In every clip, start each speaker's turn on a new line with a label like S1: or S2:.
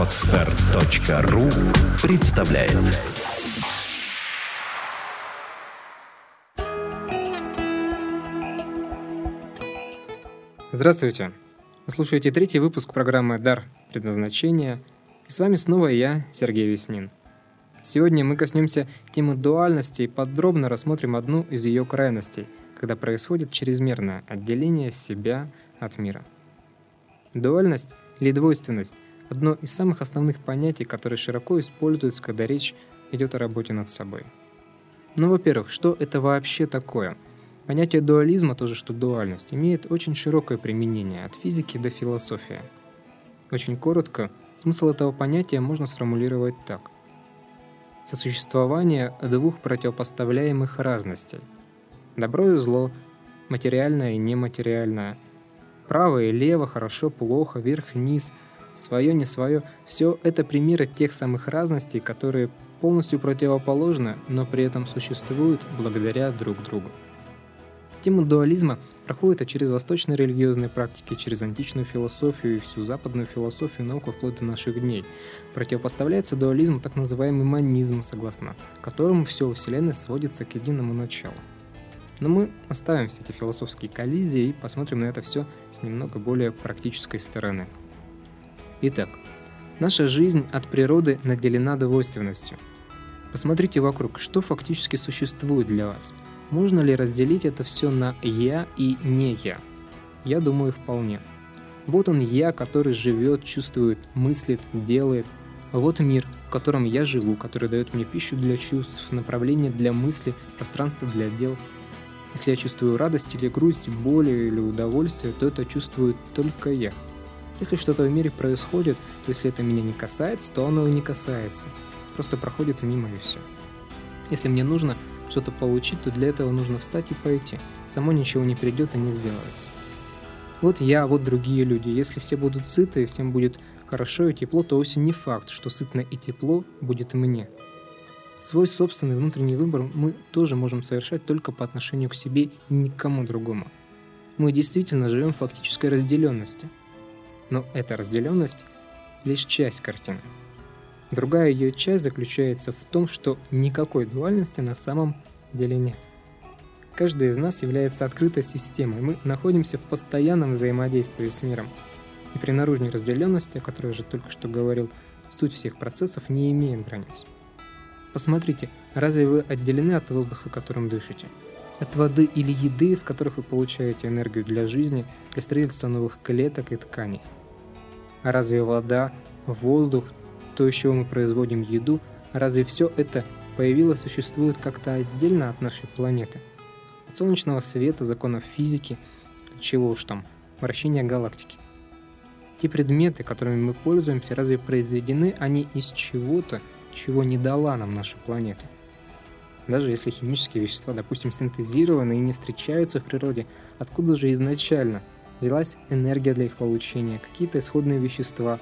S1: Отстар.ру представляет
S2: Здравствуйте! Вы слушаете третий выпуск программы «Дар предназначения» и с вами снова я, Сергей Веснин. Сегодня мы коснемся темы дуальности и подробно рассмотрим одну из ее крайностей, когда происходит чрезмерное отделение себя от мира. Дуальность или двойственность – одно из самых основных понятий, которые широко используются, когда речь идет о работе над собой. Ну, во-первых, что это вообще такое? Понятие дуализма, тоже что дуальность, имеет очень широкое применение от физики до философии. Очень коротко, смысл этого понятия можно сформулировать так. Сосуществование двух противопоставляемых разностей. Добро и зло, материальное и нематериальное – Право и лево, хорошо, плохо, вверх, вниз, свое, не свое. Все это примеры тех самых разностей, которые полностью противоположны, но при этом существуют благодаря друг другу. Тема дуализма проходит через восточные религиозные практики, через античную философию и всю западную философию науку вплоть до наших дней. Противопоставляется дуализму так называемый манизм, согласно которому все во Вселенной сводится к единому началу. Но мы оставим все эти философские коллизии и посмотрим на это все с немного более практической стороны. Итак, наша жизнь от природы наделена двойственностью. Посмотрите вокруг, что фактически существует для вас. Можно ли разделить это все на «я» и «не я»? Я думаю, вполне. Вот он я, который живет, чувствует, мыслит, делает. Вот мир, в котором я живу, который дает мне пищу для чувств, направление для мысли, пространство для дел – если я чувствую радость или грусть, боль или удовольствие, то это чувствую только я. Если что-то в мире происходит, то если это меня не касается, то оно и не касается. Просто проходит мимо и все. Если мне нужно что-то получить, то для этого нужно встать и пойти. Само ничего не придет и не сделается. Вот я, вот другие люди. Если все будут сыты и всем будет хорошо и тепло, то вовсе не факт, что сытно и тепло будет мне. Свой собственный внутренний выбор мы тоже можем совершать только по отношению к себе и никому другому. Мы действительно живем в фактической разделенности. Но эта разделенность – лишь часть картины. Другая ее часть заключается в том, что никакой дуальности на самом деле нет. Каждый из нас является открытой системой, мы находимся в постоянном взаимодействии с миром. И при наружной разделенности, о которой я уже только что говорил, суть всех процессов не имеет границ. Посмотрите, разве вы отделены от воздуха, которым дышите? От воды или еды, из которых вы получаете энергию для жизни, для строительства новых клеток и тканей? Разве вода, воздух, то, из чего мы производим еду, разве все это появилось, существует как-то отдельно от нашей планеты? От солнечного света, законов физики, чего уж там, вращения галактики. Те предметы, которыми мы пользуемся, разве произведены они из чего-то, чего не дала нам наша планета. Даже если химические вещества, допустим, синтезированы и не встречаются в природе, откуда же изначально взялась энергия для их получения, какие-то исходные вещества.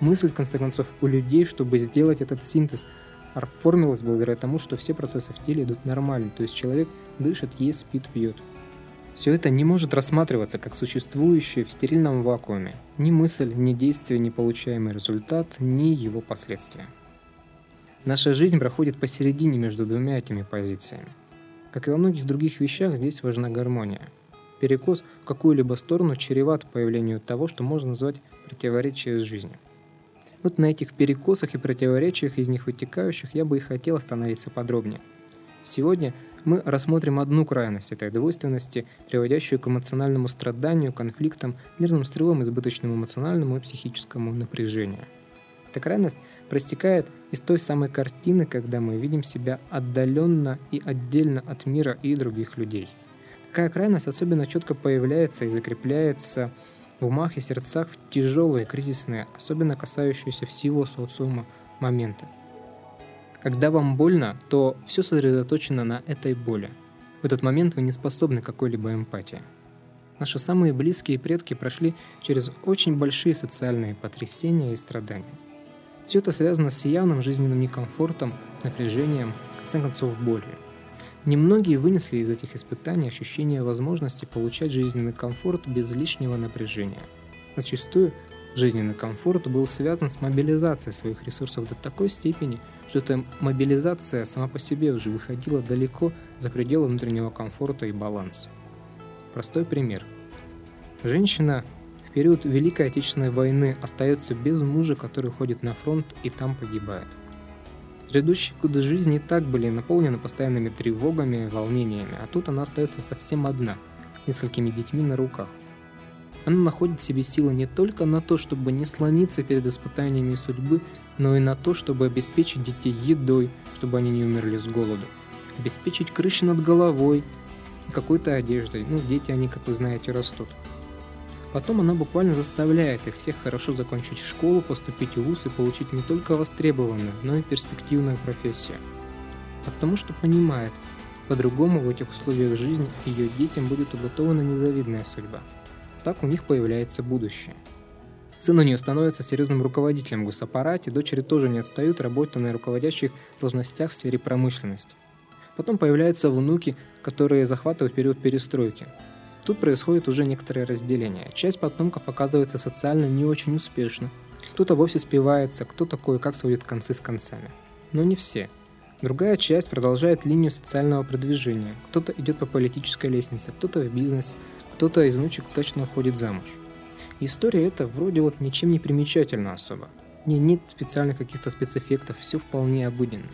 S2: Мысль, в конце концов, у людей, чтобы сделать этот синтез, оформилась благодаря тому, что все процессы в теле идут нормально, то есть человек дышит, ест, спит, пьет. Все это не может рассматриваться как существующее в стерильном вакууме. Ни мысль, ни действие, ни получаемый результат, ни его последствия. Наша жизнь проходит посередине между двумя этими позициями. Как и во многих других вещах, здесь важна гармония. Перекос в какую-либо сторону чреват появлению того, что можно назвать противоречие с жизнью. Вот на этих перекосах и противоречиях из них вытекающих я бы и хотел остановиться подробнее. Сегодня мы рассмотрим одну крайность этой двойственности, приводящую к эмоциональному страданию, конфликтам, нервным срывам, избыточному эмоциональному и психическому напряжению. Эта крайность проистекает из той самой картины, когда мы видим себя отдаленно и отдельно от мира и других людей. Такая крайность особенно четко появляется и закрепляется в умах и сердцах в тяжелые, кризисные, особенно касающиеся всего социума моменты. Когда вам больно, то все сосредоточено на этой боли. В этот момент вы не способны какой-либо эмпатии. Наши самые близкие предки прошли через очень большие социальные потрясения и страдания. Все это связано с явным жизненным некомфортом, напряжением, в конце концов болью. Немногие вынесли из этих испытаний ощущение возможности получать жизненный комфорт без лишнего напряжения. Зачастую Жизненный комфорт был связан с мобилизацией своих ресурсов до такой степени, что эта мобилизация сама по себе уже выходила далеко за пределы внутреннего комфорта и баланса. Простой пример. Женщина в период Великой Отечественной войны остается без мужа, который ходит на фронт и там погибает. Предыдущие годы жизни и так были наполнены постоянными тревогами, волнениями, а тут она остается совсем одна, несколькими детьми на руках. Она находит в себе силы не только на то, чтобы не сломиться перед испытаниями судьбы, но и на то, чтобы обеспечить детей едой, чтобы они не умерли с голоду, обеспечить крышу над головой, какой-то одеждой. Ну, дети, они, как вы знаете, растут. Потом она буквально заставляет их всех хорошо закончить школу, поступить в ВУЗ и получить не только востребованную, но и перспективную профессию. Потому что понимает, по-другому в этих условиях жизни ее детям будет уготована незавидная судьба. Так у них появляется будущее. Сын у нее становится серьезным руководителем в госаппарате, дочери тоже не отстают, работая на руководящих должностях в сфере промышленности. Потом появляются внуки, которые захватывают период перестройки. Тут происходит уже некоторое разделение. Часть потомков оказывается социально не очень успешна. Кто-то вовсе спивается, кто-то кое-как сводит концы с концами. Но не все. Другая часть продолжает линию социального продвижения. Кто-то идет по политической лестнице, кто-то в бизнес, кто-то из внучек точно уходит замуж. История эта вроде вот ничем не примечательна особо. Не нет специальных каких-то спецэффектов, все вполне обыденно.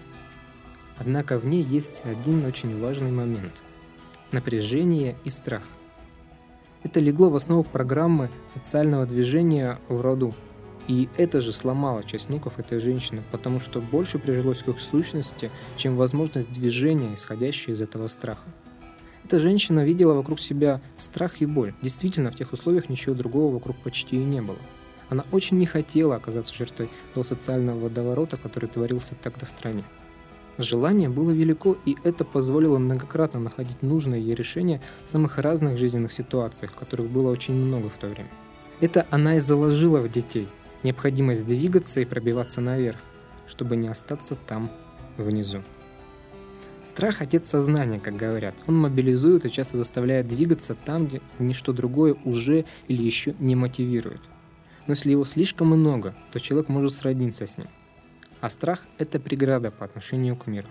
S2: Однако в ней есть один очень важный момент – напряжение и страх. Это легло в основу программы социального движения в роду. И это же сломало часть внуков этой женщины, потому что больше прижилось к их сущности, чем возможность движения, исходящая из этого страха. Эта женщина видела вокруг себя страх и боль. Действительно, в тех условиях ничего другого вокруг почти и не было. Она очень не хотела оказаться жертвой того социального водоворота, который творился тогда в стране. Желание было велико, и это позволило многократно находить нужное ей решение в самых разных жизненных ситуациях, которых было очень много в то время. Это она и заложила в детей необходимость двигаться и пробиваться наверх, чтобы не остаться там, внизу. Страх – отец сознания, как говорят. Он мобилизует и часто заставляет двигаться там, где ничто другое уже или еще не мотивирует. Но если его слишком много, то человек может сродниться с ним. А страх – это преграда по отношению к миру.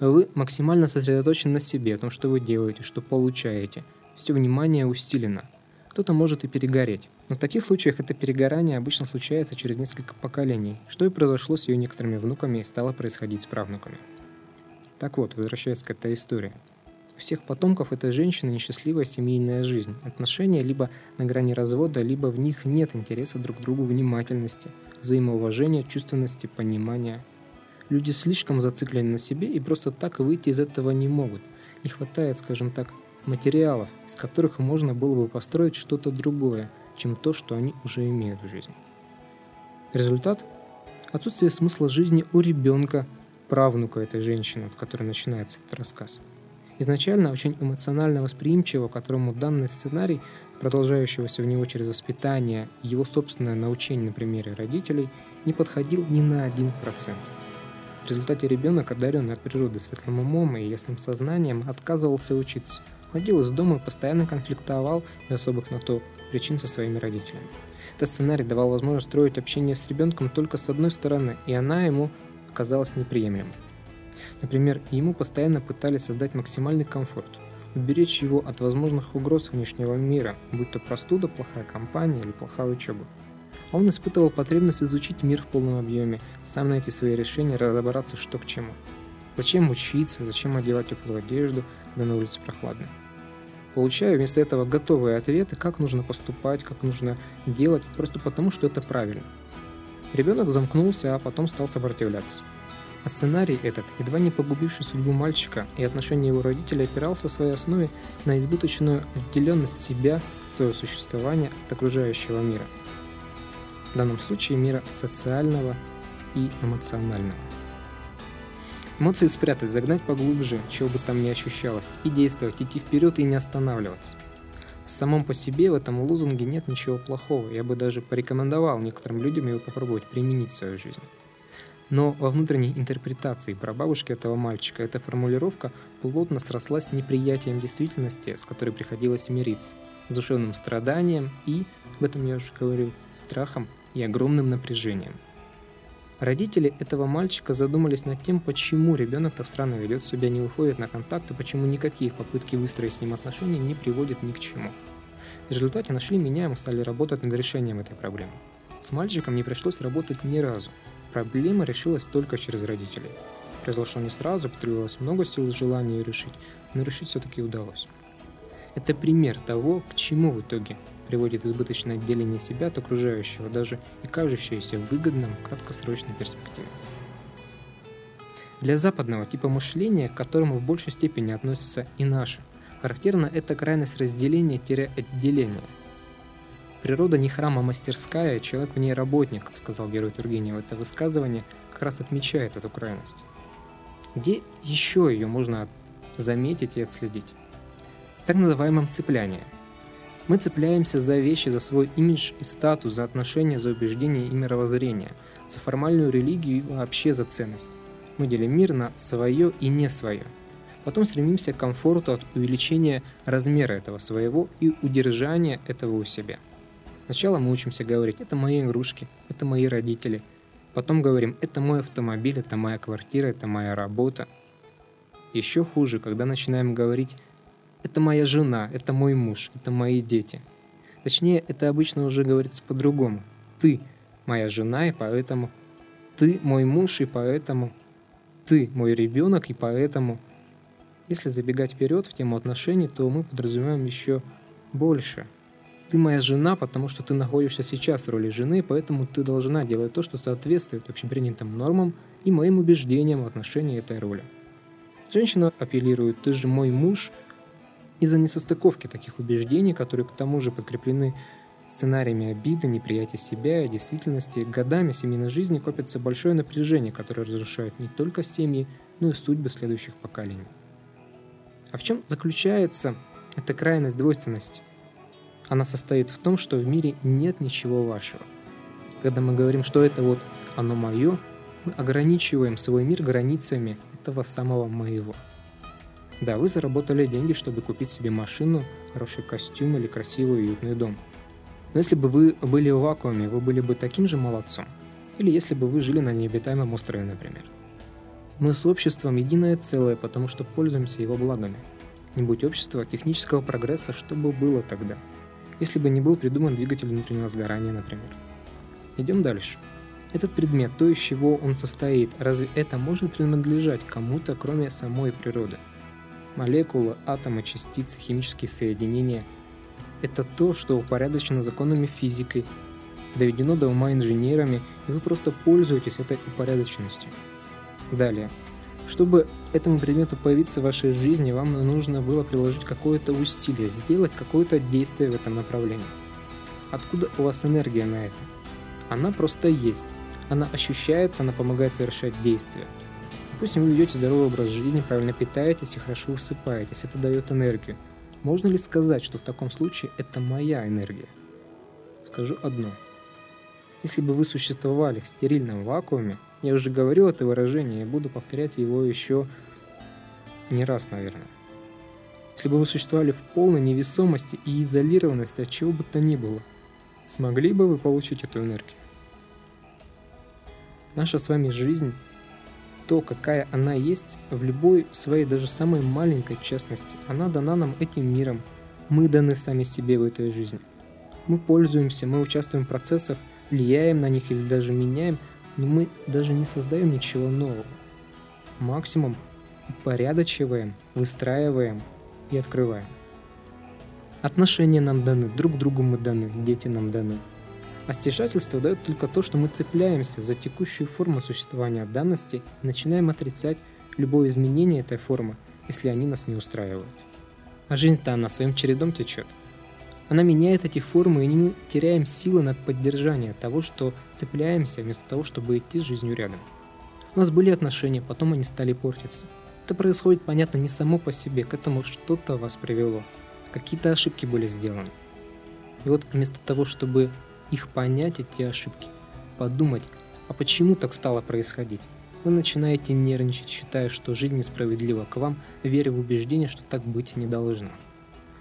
S2: Вы максимально сосредоточены на себе, о том, что вы делаете, что получаете. Все внимание усилено. Кто-то может и перегореть. Но в таких случаях это перегорание обычно случается через несколько поколений, что и произошло с ее некоторыми внуками и стало происходить с правнуками. Так вот, возвращаясь к этой истории. У всех потомков этой женщины несчастливая семейная жизнь. Отношения либо на грани развода, либо в них нет интереса друг к другу внимательности, взаимоуважения, чувственности, понимания. Люди слишком зациклены на себе и просто так выйти из этого не могут. Не хватает, скажем так, материалов, из которых можно было бы построить что-то другое, чем то, что они уже имеют в жизни. Результат – отсутствие смысла жизни у ребенка – правнука этой женщины, от которой начинается этот рассказ. Изначально очень эмоционально восприимчиво, которому данный сценарий, продолжающегося в него через воспитание, его собственное научение на примере родителей, не подходил ни на один процент. В результате ребенок, одаренный от природы светлым умом и ясным сознанием, отказывался учиться, ходил из дома и постоянно конфликтовал без особых на то причин со своими родителями. Этот сценарий давал возможность строить общение с ребенком только с одной стороны, и она ему оказалось неприемлемой. Например, ему постоянно пытались создать максимальный комфорт, уберечь его от возможных угроз внешнего мира, будь то простуда, плохая компания или плохая учеба. Он испытывал потребность изучить мир в полном объеме, сам найти свои решения, разобраться, что к чему. Зачем учиться, зачем одевать теплую одежду, когда на улице прохладно. Получаю вместо этого готовые ответы, как нужно поступать, как нужно делать, просто потому, что это правильно – Ребенок замкнулся, а потом стал сопротивляться. А сценарий этот, едва не погубивший судьбу мальчика и отношения его родителей, опирался в своей основе на избыточную отделенность себя, своего существования от окружающего мира. В данном случае мира социального и эмоционального. Эмоции спрятать, загнать поглубже, чего бы там ни ощущалось, и действовать, идти вперед и не останавливаться – в самом по себе в этом лозунге нет ничего плохого. Я бы даже порекомендовал некоторым людям его попробовать применить в свою жизнь. Но во внутренней интерпретации прабабушки этого мальчика эта формулировка плотно срослась с неприятием действительности, с которой приходилось мириться. душевным страданием и, об этом я уже говорил, страхом и огромным напряжением. Родители этого мальчика задумались над тем, почему ребенок так странно ведет себя, не выходит на контакт, и почему никакие попытки выстроить с ним отношения не приводят ни к чему. В результате нашли меня, и мы стали работать над решением этой проблемы. С мальчиком не пришлось работать ни разу. Проблема решилась только через родителей. Произошло не сразу, потребовалось много сил и желания ее решить, но решить все-таки удалось. Это пример того, к чему в итоге приводит избыточное отделение себя от окружающего, даже и кажущееся выгодным в краткосрочной перспективе. Для западного типа мышления, к которому в большей степени относится и наше, характерна эта крайность разделения-отделения. Природа не храм, а мастерская, человек в ней работник, сказал герой Тургенев. Это высказывание как раз отмечает эту крайность. Где еще ее можно заметить и отследить? так называемом цеплянии. Мы цепляемся за вещи, за свой имидж и статус, за отношения, за убеждения и мировоззрение, за формальную религию и вообще за ценность. Мы делим мир на свое и не свое. Потом стремимся к комфорту от увеличения размера этого своего и удержания этого у себя. Сначала мы учимся говорить «это мои игрушки», «это мои родители», Потом говорим, это мой автомобиль, это моя квартира, это моя работа. Еще хуже, когда начинаем говорить это моя жена, это мой муж, это мои дети. Точнее, это обычно уже говорится по-другому. Ты моя жена, и поэтому ты мой муж, и поэтому ты мой ребенок, и поэтому если забегать вперед в тему отношений, то мы подразумеваем еще больше. Ты моя жена, потому что ты находишься сейчас в роли жены, поэтому ты должна делать то, что соответствует общепринятым нормам и моим убеждениям в отношении этой роли. Женщина апеллирует, ты же мой муж, из-за несостыковки таких убеждений, которые к тому же подкреплены сценариями обиды, неприятия себя и действительности, годами семейной жизни копится большое напряжение, которое разрушает не только семьи, но и судьбы следующих поколений. А в чем заключается эта крайность двойственности? Она состоит в том, что в мире нет ничего вашего. Когда мы говорим, что это вот оно мое, мы ограничиваем свой мир границами этого самого моего – да, вы заработали деньги, чтобы купить себе машину, хороший костюм или красивый уютный дом. Но если бы вы были в вакууме, вы были бы таким же молодцом. Или если бы вы жили на необитаемом острове, например. Мы с обществом единое целое, потому что пользуемся его благами. Не будь общества, технического прогресса, что бы было тогда? Если бы не был придуман двигатель внутреннего сгорания, например. Идем дальше. Этот предмет, то, из чего он состоит, разве это может принадлежать кому-то, кроме самой природы? Молекулы, атомы, частицы, химические соединения – это то, что упорядочено законами физикой, доведено до ума инженерами, и вы просто пользуетесь этой упорядоченностью. Далее. Чтобы этому предмету появиться в вашей жизни, вам нужно было приложить какое-то усилие, сделать какое-то действие в этом направлении. Откуда у вас энергия на это? Она просто есть. Она ощущается, она помогает совершать действия. Допустим, вы ведете здоровый образ жизни, правильно питаетесь и хорошо высыпаетесь. Это дает энергию. Можно ли сказать, что в таком случае это моя энергия? Скажу одно. Если бы вы существовали в стерильном вакууме, я уже говорил это выражение и буду повторять его еще не раз, наверное. Если бы вы существовали в полной невесомости и изолированности от чего бы то ни было, смогли бы вы получить эту энергию? Наша с вами жизнь то, какая она есть в любой своей, даже самой маленькой частности. Она дана нам этим миром. Мы даны сами себе в этой жизни. Мы пользуемся, мы участвуем в процессах, влияем на них или даже меняем, но мы даже не создаем ничего нового. Максимум упорядочиваем, выстраиваем и открываем. Отношения нам даны, друг другу мы даны, дети нам даны – а стяжательство дает только то, что мы цепляемся за текущую форму существования данности и начинаем отрицать любое изменение этой формы, если они нас не устраивают. А жизнь-то она своим чередом течет. Она меняет эти формы, и мы теряем силы на поддержание того, что цепляемся, вместо того, чтобы идти с жизнью рядом. У нас были отношения, потом они стали портиться. Это происходит, понятно, не само по себе, к этому что-то вас привело. Какие-то ошибки были сделаны. И вот вместо того, чтобы их понять, эти ошибки, подумать, а почему так стало происходить. Вы начинаете нервничать, считая, что жизнь несправедлива к вам, веря в убеждение, что так быть не должно.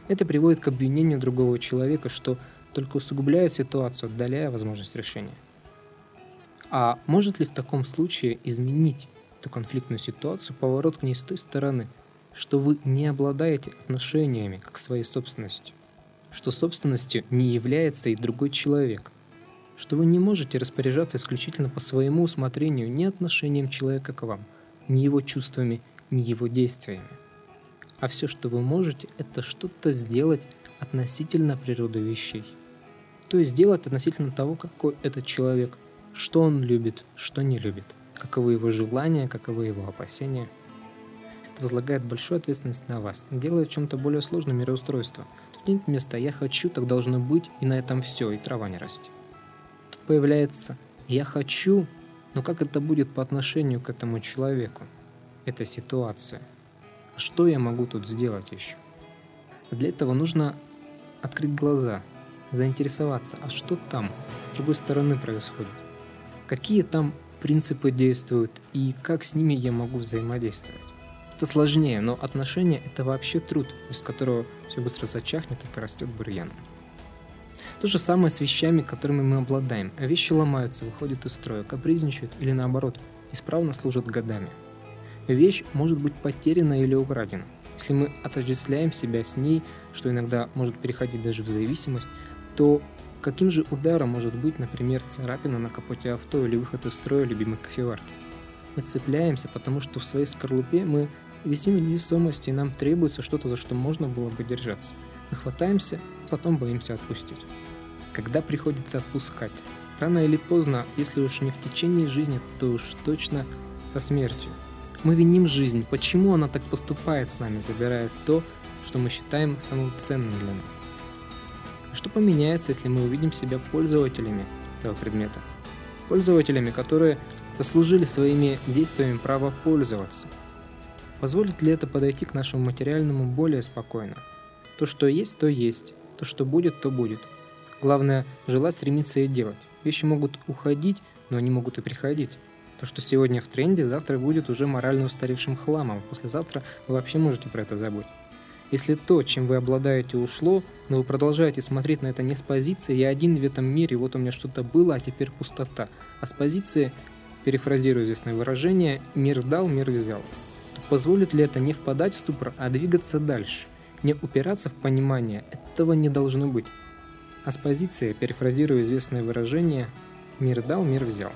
S2: Это приводит к обвинению другого человека, что только усугубляет ситуацию, отдаляя возможность решения. А может ли в таком случае изменить эту конфликтную ситуацию поворот к ней с той стороны, что вы не обладаете отношениями как своей собственностью, что собственностью не является и другой человек, что вы не можете распоряжаться исключительно по своему усмотрению ни отношением человека к вам, ни его чувствами, ни его действиями. А все, что вы можете, это что-то сделать относительно природы вещей. То есть сделать относительно того, какой этот человек, что он любит, что не любит, каковы его желания, каковы его опасения. Это возлагает большую ответственность на вас, делая в чем-то более сложном мироустройство. Тут нет места «я хочу, так должно быть», и на этом все, и трава не растет. Тут появляется «я хочу», но как это будет по отношению к этому человеку? Это ситуация – что я могу тут сделать еще? Для этого нужно открыть глаза, заинтересоваться, а что там, с другой стороны происходит? Какие там принципы действуют и как с ними я могу взаимодействовать? Это сложнее, но отношения – это вообще труд, без которого все быстро зачахнет и порастет бурьяном. То же самое с вещами, которыми мы обладаем. Вещи ломаются, выходят из строя, капризничают или наоборот, исправно служат годами – Вещь может быть потеряна или украдена. Если мы отождествляем себя с ней, что иногда может переходить даже в зависимость, то каким же ударом может быть, например, царапина на капоте авто или выход из строя любимой кофеварки? Мы цепляемся, потому что в своей скорлупе мы висим в невесомости, и нам требуется что-то, за что можно было бы держаться. Мы хватаемся, потом боимся отпустить. Когда приходится отпускать? Рано или поздно, если уж не в течение жизни, то уж точно со смертью. Мы виним жизнь, почему она так поступает с нами, забирая то, что мы считаем самым ценным для нас. Что поменяется, если мы увидим себя пользователями этого предмета? Пользователями, которые заслужили своими действиями право пользоваться. Позволит ли это подойти к нашему материальному более спокойно? То, что есть, то есть. То, что будет, то будет. Главное, желать стремиться и делать. Вещи могут уходить, но они могут и приходить. То, что сегодня в тренде, завтра будет уже морально устаревшим хламом, послезавтра вы вообще можете про это забыть. Если то, чем вы обладаете, ушло, но вы продолжаете смотреть на это не с позиции «я один в этом мире, вот у меня что-то было, а теперь пустота», а с позиции, перефразирую известное выражение «мир дал, мир взял», то позволит ли это не впадать в ступор, а двигаться дальше, не упираться в понимание «этого не должно быть», а с позиции, перефразирую известное выражение «мир дал, мир взял».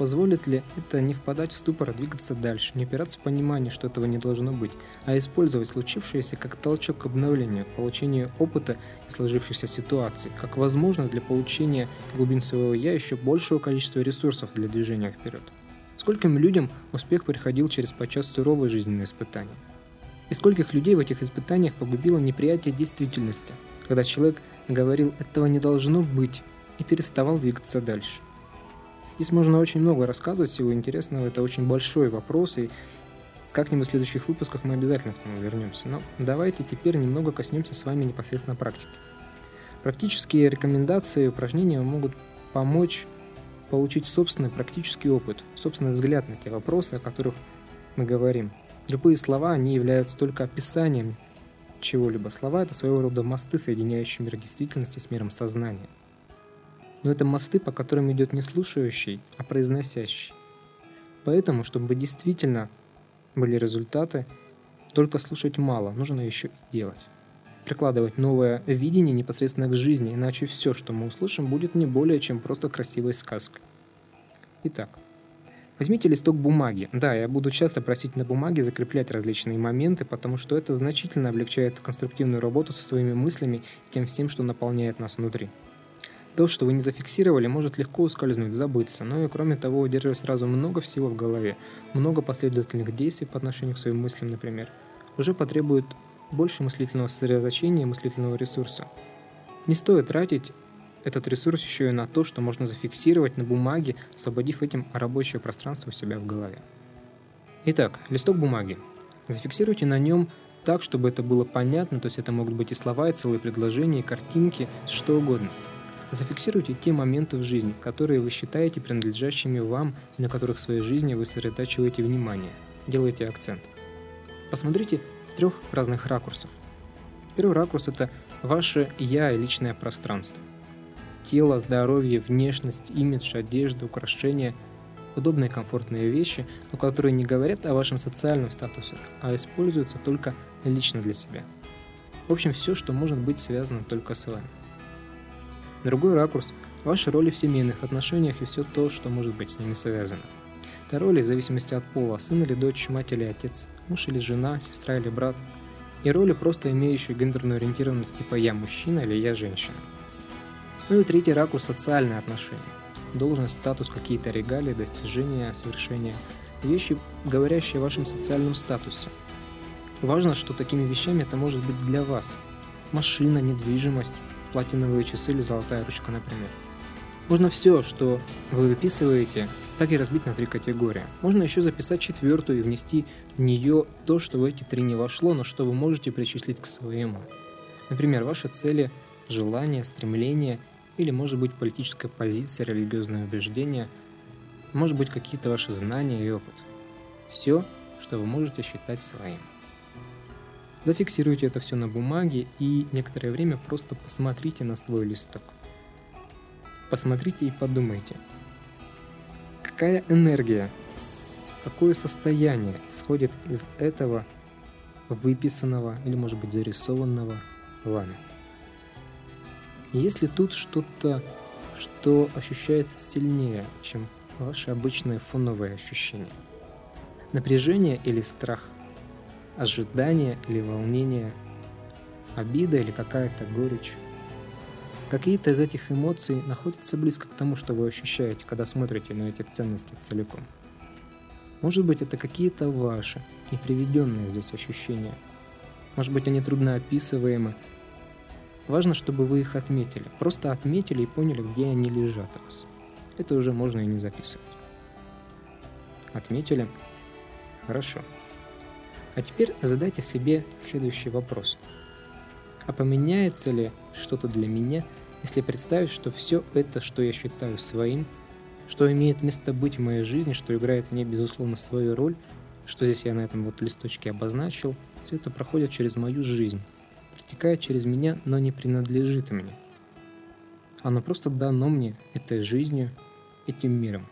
S2: Позволит ли это не впадать в ступор, а двигаться дальше, не опираться в понимание, что этого не должно быть, а использовать случившееся как толчок к обновлению, к получению опыта и сложившейся ситуации, как возможность для получения глубин своего «я» еще большего количества ресурсов для движения вперед. Скольким людям успех приходил через подчас суровые жизненные испытания? И скольких людей в этих испытаниях погубило неприятие действительности, когда человек говорил «этого не должно быть» и переставал двигаться дальше. Здесь можно очень много рассказывать всего интересного. Это очень большой вопрос, и как-нибудь в следующих выпусках мы обязательно к нему вернемся. Но давайте теперь немного коснемся с вами непосредственно практики. Практические рекомендации и упражнения могут помочь получить собственный практический опыт, собственный взгляд на те вопросы, о которых мы говорим. Любые слова, они являются только описанием чего-либо. Слова — это своего рода мосты, соединяющие мир действительности с миром сознания но это мосты, по которым идет не слушающий, а произносящий. Поэтому, чтобы действительно были результаты, только слушать мало, нужно еще и делать. Прикладывать новое видение непосредственно к жизни, иначе все, что мы услышим, будет не более чем просто красивой сказкой. Итак, возьмите листок бумаги. Да, я буду часто просить на бумаге закреплять различные моменты, потому что это значительно облегчает конструктивную работу со своими мыслями и тем всем, что наполняет нас внутри. То, что вы не зафиксировали, может легко ускользнуть, забыться, но и кроме того удерживать сразу много всего в голове, много последовательных действий по отношению к своим мыслям, например, уже потребует больше мыслительного сосредоточения и мыслительного ресурса. Не стоит тратить этот ресурс еще и на то, что можно зафиксировать на бумаге, освободив этим рабочее пространство у себя в голове. Итак, листок бумаги. Зафиксируйте на нем так, чтобы это было понятно, то есть это могут быть и слова, и целые предложения, и картинки, что угодно – Зафиксируйте те моменты в жизни, которые вы считаете принадлежащими вам и на которых в своей жизни вы сосредотачиваете внимание. Делайте акцент. Посмотрите с трех разных ракурсов. Первый ракурс – это ваше «я» и личное пространство. Тело, здоровье, внешность, имидж, одежда, украшения – удобные комфортные вещи, но которые не говорят о вашем социальном статусе, а используются только лично для себя. В общем, все, что может быть связано только с вами. Другой ракурс – ваши роли в семейных отношениях и все то, что может быть с ними связано. Это роли в зависимости от пола – сын или дочь, мать или отец, муж или жена, сестра или брат. И роли, просто имеющие гендерную ориентированность типа «я мужчина» или «я женщина». Ну и третий ракурс – социальные отношения. Должность, статус, какие-то регалии, достижения, совершения. Вещи, говорящие о вашем социальном статусе. Важно, что такими вещами это может быть для вас. Машина, недвижимость, платиновые часы или золотая ручка, например. Можно все, что вы выписываете, так и разбить на три категории. Можно еще записать четвертую и внести в нее то, что в эти три не вошло, но что вы можете причислить к своему. Например, ваши цели, желания, стремления или, может быть, политическая позиция, религиозное убеждение, может быть, какие-то ваши знания и опыт. Все, что вы можете считать своим. Зафиксируйте это все на бумаге и некоторое время просто посмотрите на свой листок. Посмотрите и подумайте, какая энергия, какое состояние исходит из этого выписанного или, может быть, зарисованного вами. Есть ли тут что-то, что ощущается сильнее, чем ваши обычные фоновые ощущения? Напряжение или страх – ожидание или волнение, обида или какая-то горечь. Какие-то из этих эмоций находятся близко к тому, что вы ощущаете, когда смотрите на эти ценности целиком. Может быть, это какие-то ваши, не приведенные здесь ощущения. Может быть, они трудно описываемы. Важно, чтобы вы их отметили. Просто отметили и поняли, где они лежат у вас. Это уже можно и не записывать. Отметили? Хорошо. А теперь задайте себе следующий вопрос. А поменяется ли что-то для меня, если представить, что все это, что я считаю своим, что имеет место быть в моей жизни, что играет в ней, безусловно, свою роль, что здесь я на этом вот листочке обозначил, все это проходит через мою жизнь, протекает через меня, но не принадлежит мне. Оно просто дано мне этой жизнью, этим миром.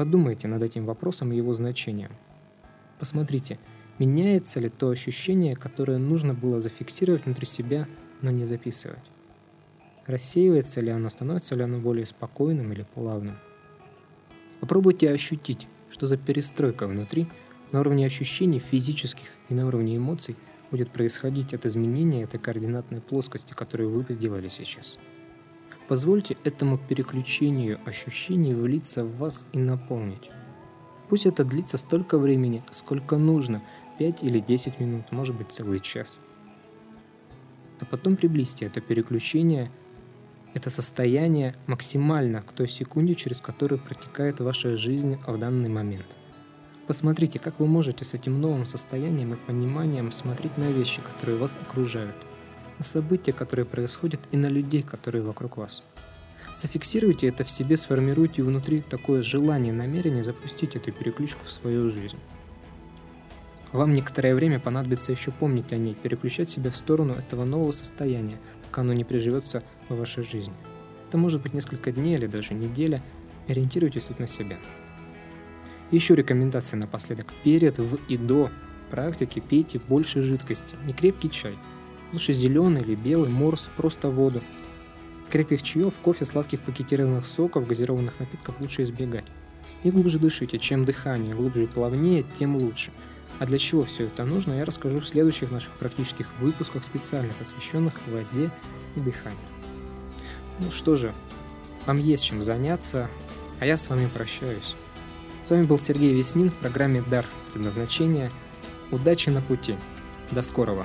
S2: Подумайте над этим вопросом и его значением. Посмотрите, меняется ли то ощущение, которое нужно было зафиксировать внутри себя, но не записывать. Рассеивается ли оно, становится ли оно более спокойным или плавным. Попробуйте ощутить, что за перестройка внутри, на уровне ощущений физических и на уровне эмоций будет происходить от изменения этой координатной плоскости, которую вы сделали сейчас. Позвольте этому переключению ощущений влиться в вас и наполнить. Пусть это длится столько времени, сколько нужно, 5 или 10 минут, может быть целый час. А потом приблизьте это переключение, это состояние максимально к той секунде, через которую протекает ваша жизнь в данный момент. Посмотрите, как вы можете с этим новым состоянием и пониманием смотреть на вещи, которые вас окружают на события, которые происходят, и на людей, которые вокруг вас. Зафиксируйте это в себе, сформируйте внутри такое желание, намерение запустить эту переключку в свою жизнь. Вам некоторое время понадобится еще помнить о ней, переключать себя в сторону этого нового состояния, пока оно не приживется в вашей жизни. Это может быть несколько дней или даже неделя. Ориентируйтесь тут на себя. Еще рекомендация напоследок. Перед, в и до практики пейте больше жидкости. Не крепкий чай, Лучше зеленый или белый, морс, просто воду. Крепких чаев, кофе, сладких пакетированных соков, газированных напитков лучше избегать. И глубже дышите. Чем дыхание глубже и плавнее, тем лучше. А для чего все это нужно, я расскажу в следующих наших практических выпусках, специально посвященных воде и дыханию. Ну что же, вам есть чем заняться, а я с вами прощаюсь. С вами был Сергей Веснин в программе «Дар предназначения». Удачи на пути. До скорого!